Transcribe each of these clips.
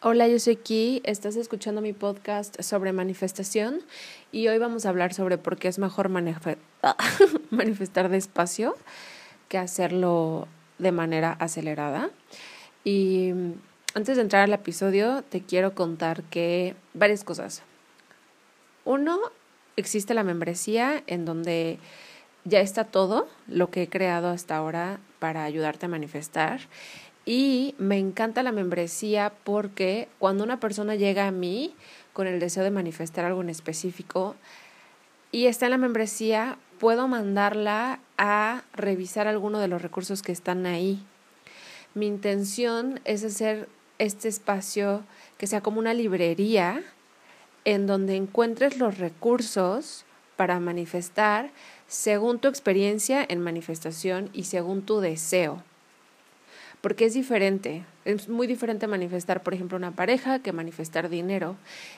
Hola, yo soy Ki, estás escuchando mi podcast sobre manifestación y hoy vamos a hablar sobre por qué es mejor manifestar despacio que hacerlo de manera acelerada. Y antes de entrar al episodio, te quiero contar que varias cosas. Uno, existe la membresía en donde ya está todo lo que he creado hasta ahora para ayudarte a manifestar y me encanta la membresía porque cuando una persona llega a mí con el deseo de manifestar algo en específico y está en la membresía, puedo mandarla a revisar alguno de los recursos que están ahí. Mi intención es hacer este espacio que sea como una librería en donde encuentres los recursos para manifestar según tu experiencia en manifestación y según tu deseo porque es diferente. Es muy diferente manifestar, por ejemplo, una pareja que manifestar dinero.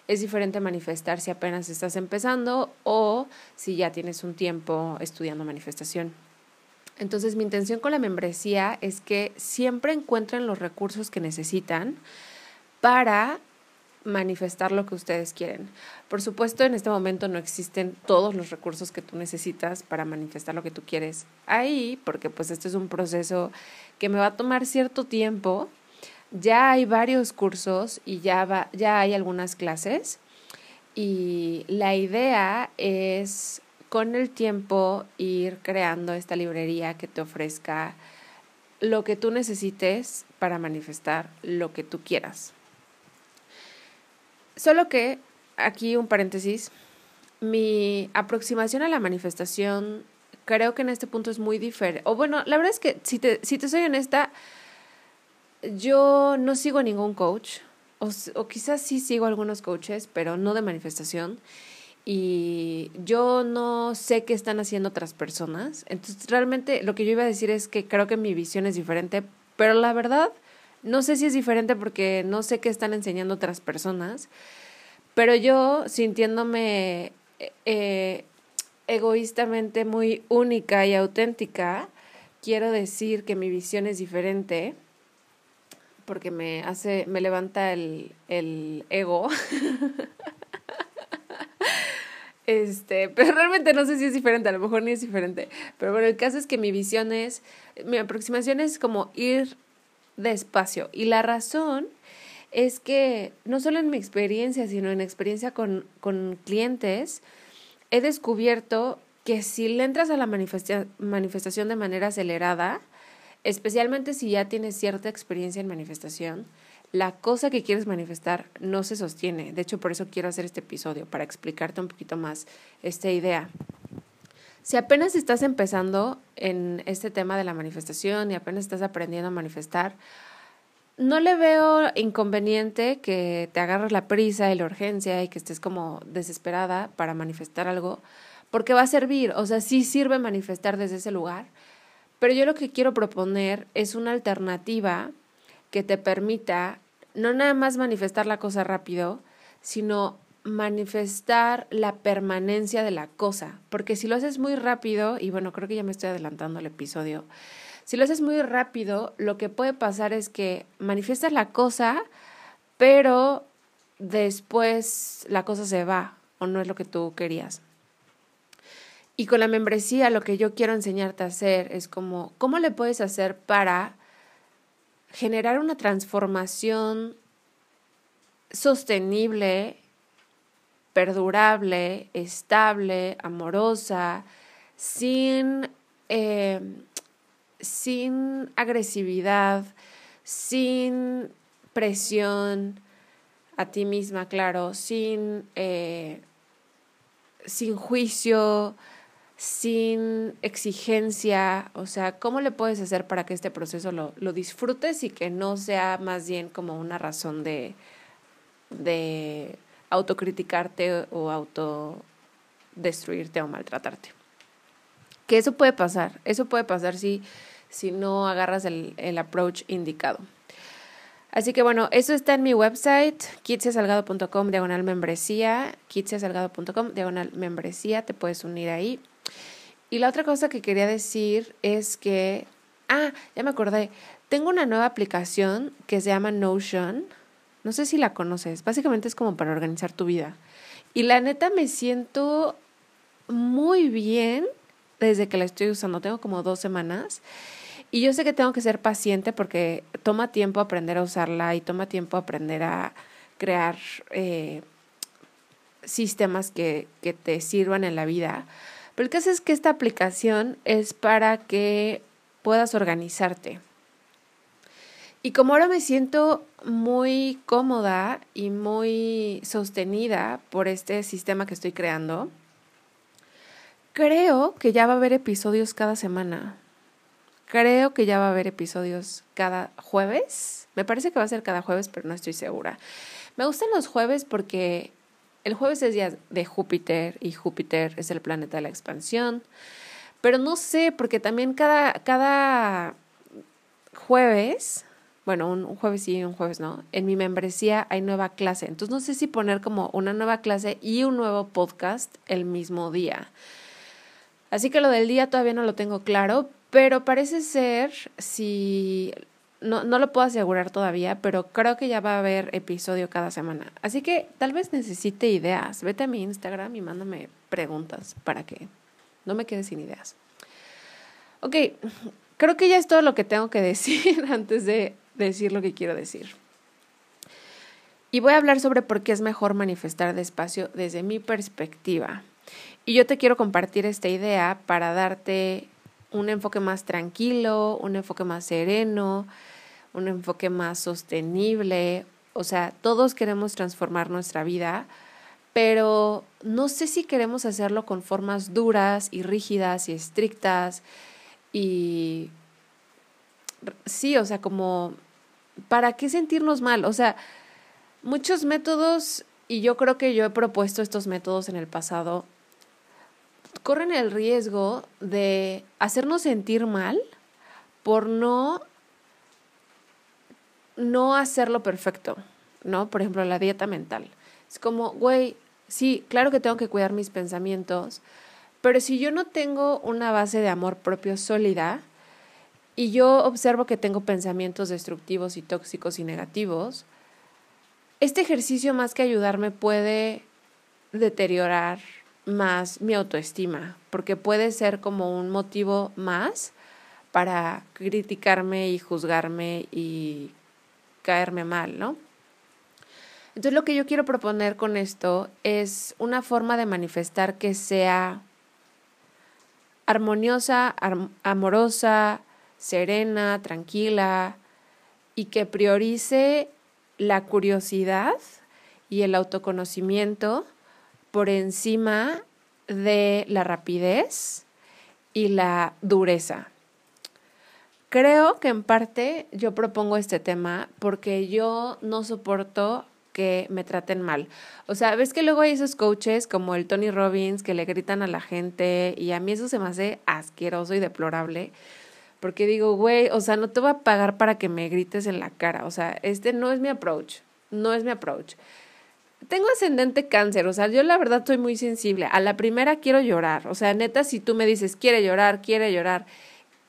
Es diferente manifestar si apenas estás empezando o si ya tienes un tiempo estudiando manifestación. Entonces mi intención con la membresía es que siempre encuentren los recursos que necesitan para manifestar lo que ustedes quieren. Por supuesto, en este momento no existen todos los recursos que tú necesitas para manifestar lo que tú quieres ahí, porque pues este es un proceso que me va a tomar cierto tiempo. Ya hay varios cursos y ya va, ya hay algunas clases y la idea es con el tiempo ir creando esta librería que te ofrezca lo que tú necesites para manifestar lo que tú quieras. Solo que, aquí un paréntesis, mi aproximación a la manifestación creo que en este punto es muy diferente. O bueno, la verdad es que si te, si te soy honesta, yo no sigo ningún coach, o, o quizás sí sigo algunos coaches, pero no de manifestación. Y yo no sé qué están haciendo otras personas. Entonces, realmente lo que yo iba a decir es que creo que mi visión es diferente, pero la verdad no sé si es diferente porque no sé qué están enseñando otras personas, pero yo sintiéndome eh, egoístamente muy única y auténtica, quiero decir que mi visión es diferente porque me hace, me levanta el, el ego. Este, pero realmente no sé si es diferente, a lo mejor ni es diferente. Pero bueno, el caso es que mi visión es, mi aproximación es como ir despacio. Y la razón es que no solo en mi experiencia, sino en experiencia con, con clientes, he descubierto que si le entras a la manifestación de manera acelerada, especialmente si ya tienes cierta experiencia en manifestación, la cosa que quieres manifestar no se sostiene. De hecho, por eso quiero hacer este episodio, para explicarte un poquito más esta idea. Si apenas estás empezando en este tema de la manifestación y apenas estás aprendiendo a manifestar, no le veo inconveniente que te agarres la prisa y la urgencia y que estés como desesperada para manifestar algo, porque va a servir, o sea, sí sirve manifestar desde ese lugar, pero yo lo que quiero proponer es una alternativa que te permita no nada más manifestar la cosa rápido, sino manifestar la permanencia de la cosa, porque si lo haces muy rápido, y bueno, creo que ya me estoy adelantando al episodio, si lo haces muy rápido, lo que puede pasar es que manifiestas la cosa, pero después la cosa se va o no es lo que tú querías. Y con la membresía lo que yo quiero enseñarte a hacer es como, ¿cómo le puedes hacer para generar una transformación sostenible, perdurable, estable, amorosa, sin, eh, sin agresividad, sin presión a ti misma, claro, sin, eh, sin juicio, sin exigencia, o sea, ¿cómo le puedes hacer para que este proceso lo, lo disfrutes y que no sea más bien como una razón de, de autocriticarte o autodestruirte o maltratarte? Que eso puede pasar, eso puede pasar si, si no agarras el, el approach indicado. Así que bueno, eso está en mi website, kitsiasalgado.com, diagonal membresía, kitsiasalgado.com, diagonal membresía, te puedes unir ahí. Y la otra cosa que quería decir es que, ah, ya me acordé, tengo una nueva aplicación que se llama Notion. No sé si la conoces, básicamente es como para organizar tu vida. Y la neta me siento muy bien desde que la estoy usando, tengo como dos semanas. Y yo sé que tengo que ser paciente porque toma tiempo aprender a usarla y toma tiempo aprender a crear eh, sistemas que, que te sirvan en la vida. Pero el caso es que esta aplicación es para que puedas organizarte. Y como ahora me siento muy cómoda y muy sostenida por este sistema que estoy creando, creo que ya va a haber episodios cada semana. Creo que ya va a haber episodios cada jueves. Me parece que va a ser cada jueves, pero no estoy segura. Me gustan los jueves porque el jueves es día de Júpiter y Júpiter es el planeta de la expansión. Pero no sé, porque también cada, cada jueves, bueno, un, jueves sí un jueves no, en mi membresía hay nueva clase. Entonces no sé si poner como una nueva clase y un nuevo podcast el mismo día. Así que lo del día todavía no lo tengo claro, pero parece ser, si no, no lo puedo asegurar todavía, pero creo que ya va a haber episodio cada semana. Así que tal vez necesite ideas. Vete a mi Instagram y mándame preguntas para que no me quede sin ideas. Ok, creo que ya es todo lo que tengo que decir antes de decir lo que quiero decir. Y voy a hablar sobre por qué es mejor manifestar despacio desde mi perspectiva. Y yo te quiero compartir esta idea para darte un enfoque más tranquilo, un enfoque más sereno, un enfoque más sostenible. O sea, todos queremos transformar nuestra vida, pero no sé si queremos hacerlo con formas duras y rígidas y estrictas y sí, o sea, como, ¿para qué sentirnos mal? O sea, muchos métodos, y yo creo que yo he propuesto estos métodos en el pasado, corren el riesgo de hacernos sentir mal por no no hacerlo perfecto, ¿no? Por ejemplo, la dieta mental. Es como, güey, sí, claro que tengo que cuidar mis pensamientos, pero si yo no tengo una base de amor propio sólida y yo observo que tengo pensamientos destructivos y tóxicos y negativos, este ejercicio más que ayudarme puede deteriorar más mi autoestima, porque puede ser como un motivo más para criticarme y juzgarme y caerme mal, ¿no? Entonces lo que yo quiero proponer con esto es una forma de manifestar que sea armoniosa, amorosa, serena, tranquila y que priorice la curiosidad y el autoconocimiento por encima de la rapidez y la dureza. Creo que en parte yo propongo este tema porque yo no soporto que me traten mal. O sea, ves que luego hay esos coaches como el Tony Robbins que le gritan a la gente y a mí eso se me hace asqueroso y deplorable. Porque digo, güey, o sea, no te voy a pagar para que me grites en la cara. O sea, este no es mi approach. No es mi approach. Tengo ascendente cáncer, o sea, yo la verdad soy muy sensible. A la primera quiero llorar. O sea, neta, si tú me dices, quiere llorar, quiere llorar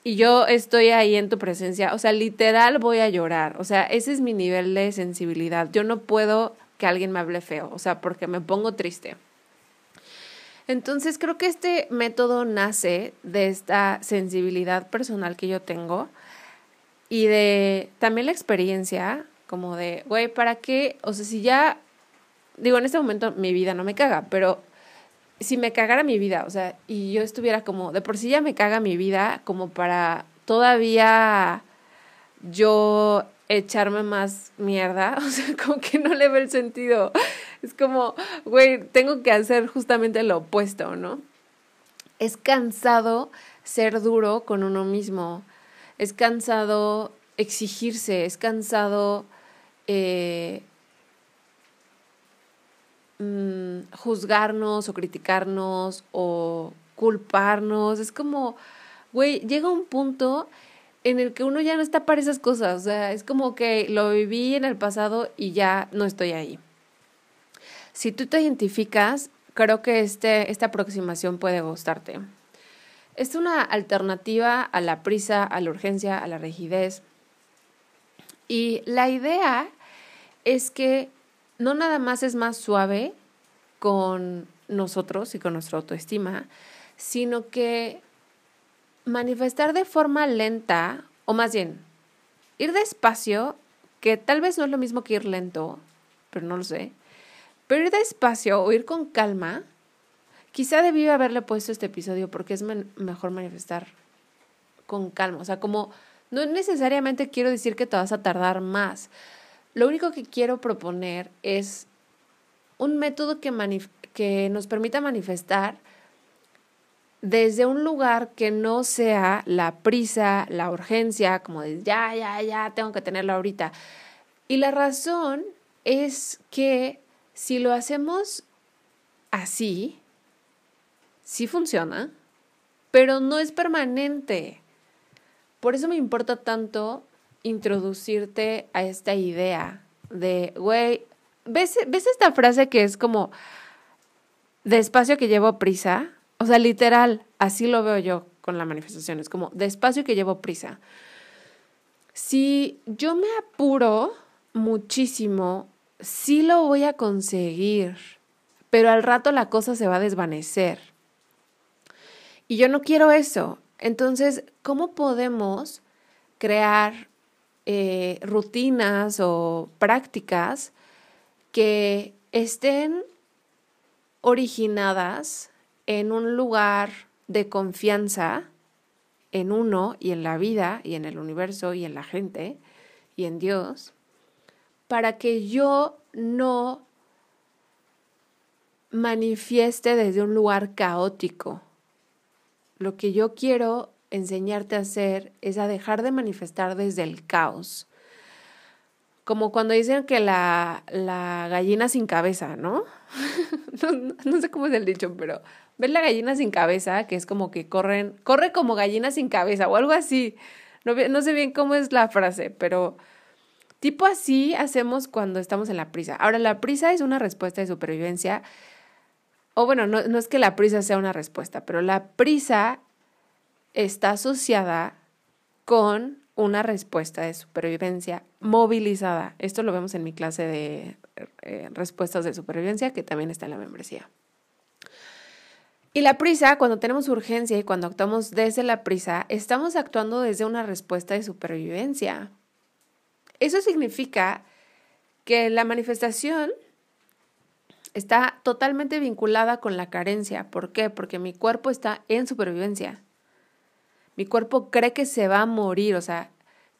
y yo estoy ahí en tu presencia, o sea, literal voy a llorar, o sea, ese es mi nivel de sensibilidad. Yo no puedo que alguien me hable feo, o sea, porque me pongo triste. Entonces creo que este método nace de esta sensibilidad personal que yo tengo y de también la experiencia, como de, güey, ¿para qué? O sea, si ya, digo, en este momento mi vida no me caga, pero si me cagara mi vida, o sea, y yo estuviera como, de por sí ya me caga mi vida, como para todavía yo echarme más mierda, o sea, como que no le ve el sentido. Es como, güey, tengo que hacer justamente lo opuesto, ¿no? Es cansado ser duro con uno mismo, es cansado exigirse, es cansado eh, Mm, juzgarnos o criticarnos o culparnos. Es como, güey, llega un punto en el que uno ya no está para esas cosas. O sea, es como que lo viví en el pasado y ya no estoy ahí. Si tú te identificas, creo que este, esta aproximación puede gustarte. Es una alternativa a la prisa, a la urgencia, a la rigidez. Y la idea es que no nada más es más suave con nosotros y con nuestra autoestima, sino que manifestar de forma lenta, o más bien, ir despacio, que tal vez no es lo mismo que ir lento, pero no lo sé, pero ir despacio o ir con calma, quizá debí haberle puesto este episodio porque es mejor manifestar con calma, o sea, como no necesariamente quiero decir que te vas a tardar más, lo único que quiero proponer es un método que, que nos permita manifestar desde un lugar que no sea la prisa, la urgencia, como de ya, ya, ya, tengo que tenerlo ahorita. Y la razón es que si lo hacemos así, sí funciona, pero no es permanente. Por eso me importa tanto introducirte a esta idea de, güey, ¿ves, ¿ves esta frase que es como despacio que llevo prisa? O sea, literal, así lo veo yo con la manifestación, es como despacio que llevo prisa. Si yo me apuro muchísimo, sí lo voy a conseguir, pero al rato la cosa se va a desvanecer. Y yo no quiero eso. Entonces, ¿cómo podemos crear eh, rutinas o prácticas que estén originadas en un lugar de confianza en uno y en la vida y en el universo y en la gente y en Dios, para que yo no manifieste desde un lugar caótico. Lo que yo quiero enseñarte a hacer es a dejar de manifestar desde el caos. Como cuando dicen que la, la gallina sin cabeza, ¿no? ¿no? sé cómo es el dicho, pero ves la gallina sin cabeza, que es como que corren, corre como gallina sin cabeza o algo así. No, no sé bien cómo es la frase, pero tipo así hacemos cuando estamos en la prisa. Ahora, la prisa es una respuesta de supervivencia. O bueno, no, no es que la prisa sea una respuesta, pero la prisa está asociada con una respuesta de supervivencia movilizada. Esto lo vemos en mi clase de eh, respuestas de supervivencia, que también está en la membresía. Y la prisa, cuando tenemos urgencia y cuando actuamos desde la prisa, estamos actuando desde una respuesta de supervivencia. Eso significa que la manifestación está totalmente vinculada con la carencia. ¿Por qué? Porque mi cuerpo está en supervivencia. Mi cuerpo cree que se va a morir, o sea,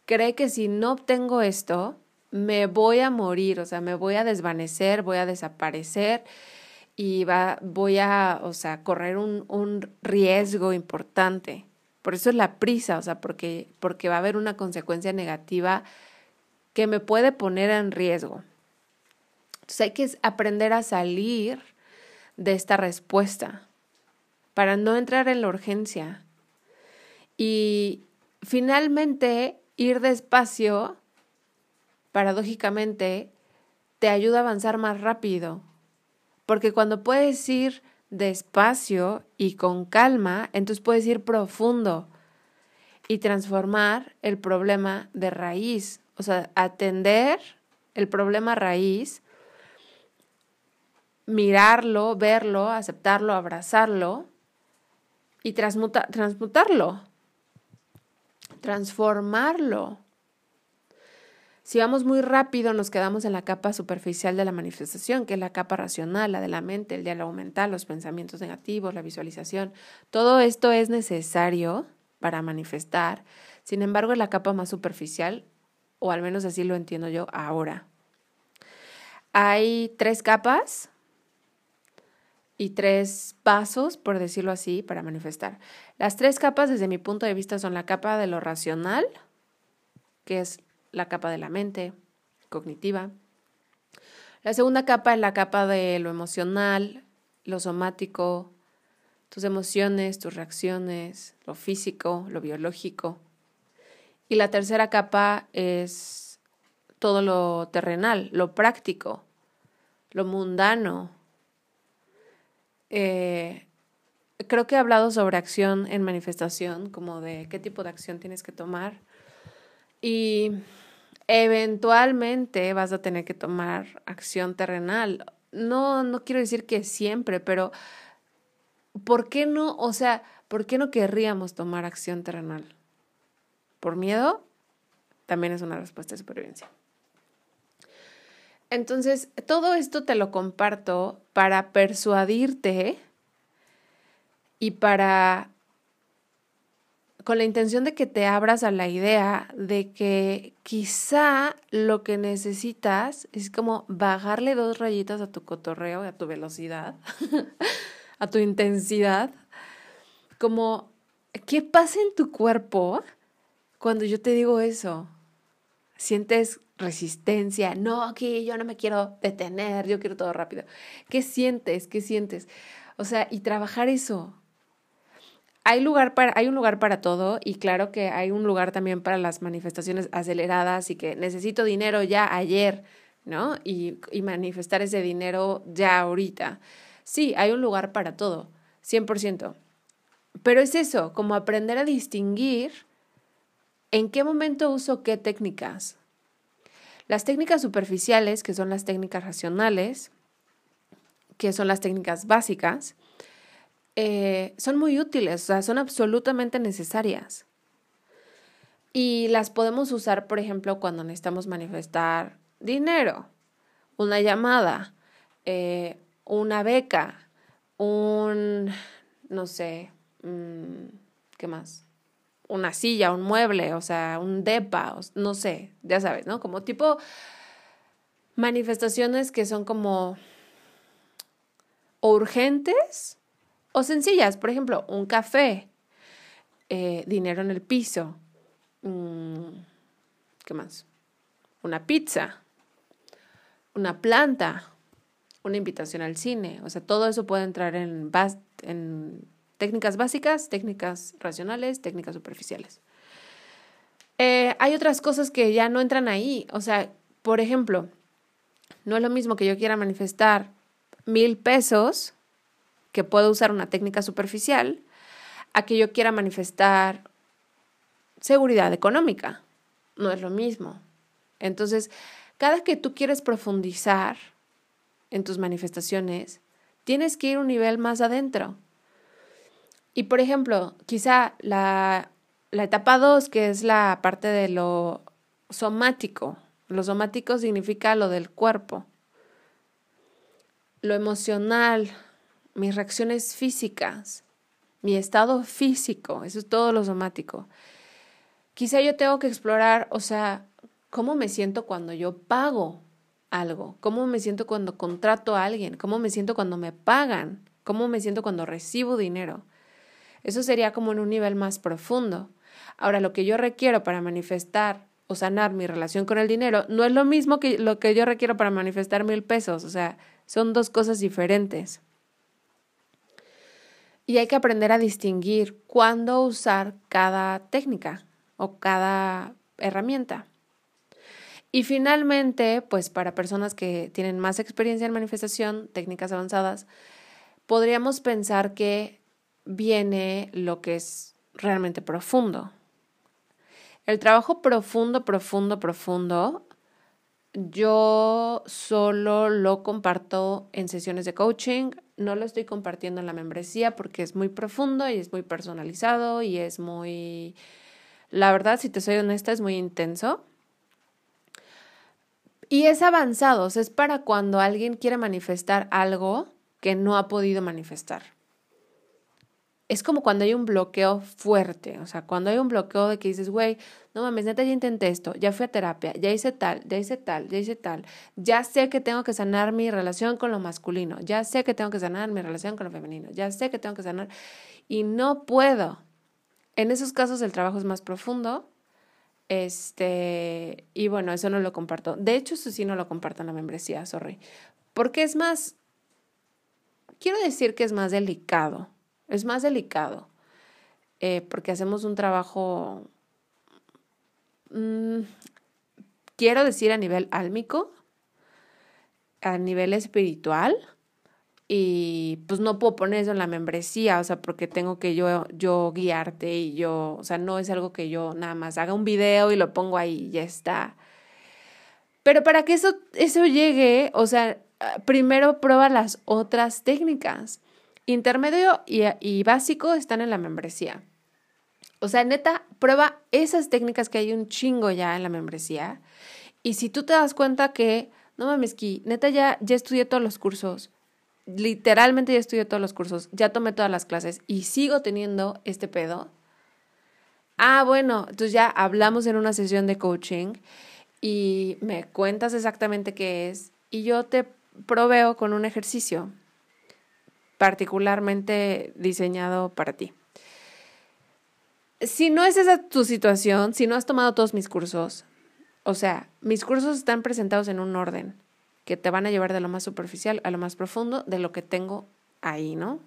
cree que si no obtengo esto, me voy a morir, o sea, me voy a desvanecer, voy a desaparecer y va, voy a, o sea, correr un, un riesgo importante. Por eso es la prisa, o sea, porque, porque va a haber una consecuencia negativa que me puede poner en riesgo. Entonces hay que aprender a salir de esta respuesta para no entrar en la urgencia. Y finalmente ir despacio, paradójicamente, te ayuda a avanzar más rápido. Porque cuando puedes ir despacio y con calma, entonces puedes ir profundo y transformar el problema de raíz. O sea, atender el problema raíz, mirarlo, verlo, aceptarlo, abrazarlo y transmutarlo, transformarlo. Si vamos muy rápido, nos quedamos en la capa superficial de la manifestación, que es la capa racional, la de la mente, el diálogo mental, los pensamientos negativos, la visualización. Todo esto es necesario para manifestar. Sin embargo, es la capa más superficial, o al menos así lo entiendo yo ahora. Hay tres capas y tres pasos, por decirlo así, para manifestar. Las tres capas, desde mi punto de vista, son la capa de lo racional, que es la capa de la mente cognitiva. La segunda capa es la capa de lo emocional, lo somático, tus emociones, tus reacciones, lo físico, lo biológico. Y la tercera capa es todo lo terrenal, lo práctico, lo mundano, eh, creo que he hablado sobre acción en manifestación, como de qué tipo de acción tienes que tomar. Y eventualmente vas a tener que tomar acción terrenal. No, no quiero decir que siempre, pero ¿por qué no? O sea, ¿por qué no querríamos tomar acción terrenal? ¿Por miedo? También es una respuesta de supervivencia. Entonces, todo esto te lo comparto para persuadirte y para con la intención de que te abras a la idea de que quizá lo que necesitas es como bajarle dos rayitas a tu cotorreo, a tu velocidad, a tu intensidad, como, ¿qué pasa en tu cuerpo cuando yo te digo eso? ¿Sientes resistencia, no, aquí yo no me quiero detener, yo quiero todo rápido. ¿Qué sientes? ¿Qué sientes? O sea, y trabajar eso. Hay, lugar para, hay un lugar para todo y claro que hay un lugar también para las manifestaciones aceleradas y que necesito dinero ya ayer, ¿no? Y, y manifestar ese dinero ya ahorita. Sí, hay un lugar para todo, 100%. Pero es eso, como aprender a distinguir en qué momento uso qué técnicas, las técnicas superficiales, que son las técnicas racionales, que son las técnicas básicas, eh, son muy útiles, o sea, son absolutamente necesarias. Y las podemos usar, por ejemplo, cuando necesitamos manifestar dinero, una llamada, eh, una beca, un, no sé, mm, ¿qué más? una silla, un mueble, o sea, un depa, no sé, ya sabes, ¿no? Como tipo manifestaciones que son como urgentes o sencillas. Por ejemplo, un café, eh, dinero en el piso, mm, ¿qué más? Una pizza, una planta, una invitación al cine. O sea, todo eso puede entrar en, Técnicas básicas, técnicas racionales, técnicas superficiales. Eh, hay otras cosas que ya no entran ahí. O sea, por ejemplo, no es lo mismo que yo quiera manifestar mil pesos, que puedo usar una técnica superficial, a que yo quiera manifestar seguridad económica. No es lo mismo. Entonces, cada que tú quieres profundizar en tus manifestaciones, tienes que ir un nivel más adentro. Y por ejemplo, quizá la, la etapa 2, que es la parte de lo somático. Lo somático significa lo del cuerpo. Lo emocional, mis reacciones físicas, mi estado físico, eso es todo lo somático. Quizá yo tengo que explorar, o sea, cómo me siento cuando yo pago algo, cómo me siento cuando contrato a alguien, cómo me siento cuando me pagan, cómo me siento cuando recibo dinero. Eso sería como en un nivel más profundo. Ahora, lo que yo requiero para manifestar o sanar mi relación con el dinero no es lo mismo que lo que yo requiero para manifestar mil pesos. O sea, son dos cosas diferentes. Y hay que aprender a distinguir cuándo usar cada técnica o cada herramienta. Y finalmente, pues para personas que tienen más experiencia en manifestación, técnicas avanzadas, podríamos pensar que viene lo que es realmente profundo. El trabajo profundo, profundo, profundo, yo solo lo comparto en sesiones de coaching, no lo estoy compartiendo en la membresía porque es muy profundo y es muy personalizado y es muy, la verdad, si te soy honesta, es muy intenso. Y es avanzado, o sea, es para cuando alguien quiere manifestar algo que no ha podido manifestar. Es como cuando hay un bloqueo fuerte, o sea, cuando hay un bloqueo de que dices, güey, no mames, neta, ya intenté esto, ya fui a terapia, ya hice tal, ya hice tal, ya hice tal, ya sé que tengo que sanar mi relación con lo masculino, ya sé que tengo que sanar mi relación con lo femenino, ya sé que tengo que sanar y no puedo. En esos casos el trabajo es más profundo este, y bueno, eso no lo comparto. De hecho, eso sí no lo comparto en la membresía, sorry. Porque es más, quiero decir que es más delicado. Es más delicado. Eh, porque hacemos un trabajo, mm, quiero decir a nivel álmico, a nivel espiritual y pues no puedo poner eso en la membresía, o sea, porque tengo que yo, yo guiarte y yo, o sea, no es algo que yo nada más haga un video y lo pongo ahí y ya está. Pero para que eso, eso llegue, o sea, primero prueba las otras técnicas. Intermedio y, y básico están en la membresía. O sea, neta, prueba esas técnicas que hay un chingo ya en la membresía. Y si tú te das cuenta que, no mames, que neta ya, ya estudié todos los cursos, literalmente ya estudié todos los cursos, ya tomé todas las clases y sigo teniendo este pedo. Ah, bueno, entonces ya hablamos en una sesión de coaching y me cuentas exactamente qué es y yo te proveo con un ejercicio particularmente diseñado para ti. Si no es esa tu situación, si no has tomado todos mis cursos, o sea, mis cursos están presentados en un orden que te van a llevar de lo más superficial a lo más profundo de lo que tengo ahí, ¿no?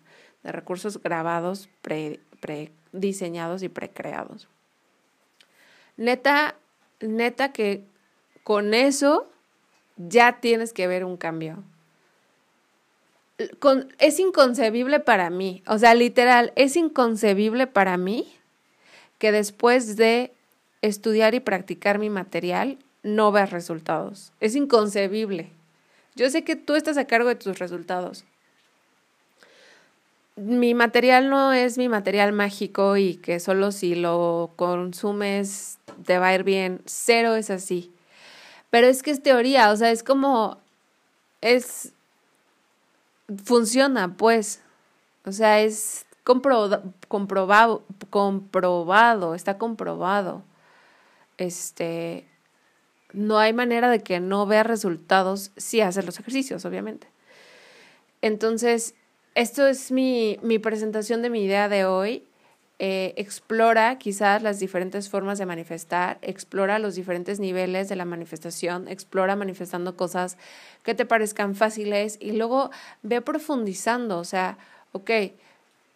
De recursos grabados, pre, diseñados y precreados. Neta, neta que con eso ya tienes que ver un cambio. Es inconcebible para mí, o sea, literal, es inconcebible para mí que después de estudiar y practicar mi material no veas resultados. Es inconcebible. Yo sé que tú estás a cargo de tus resultados. Mi material no es mi material mágico y que solo si lo consumes te va a ir bien. Cero es así. Pero es que es teoría, o sea, es como, es, funciona, pues. O sea, es comprobado, comprobado, está comprobado. Este, no hay manera de que no veas resultados si haces los ejercicios, obviamente. Entonces, esto es mi, presentación de mi idea de hoy. Eh, explora quizás las diferentes formas de manifestar, explora los diferentes niveles de la manifestación, explora manifestando cosas que te parezcan fáciles y luego ve profundizando, o sea, ok,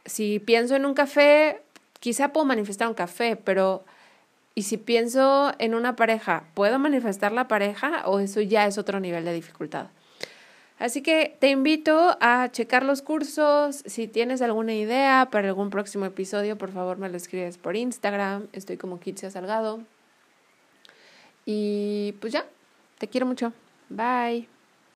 si pienso en un café, quizá puedo manifestar un café, pero y si pienso en una pareja, ¿puedo manifestar la pareja o eso ya es otro nivel de dificultad? Así que te invito a checar los cursos. Si tienes alguna idea para algún próximo episodio, por favor me lo escribes por Instagram. Estoy como Kitsia Salgado. Y pues ya, te quiero mucho. Bye.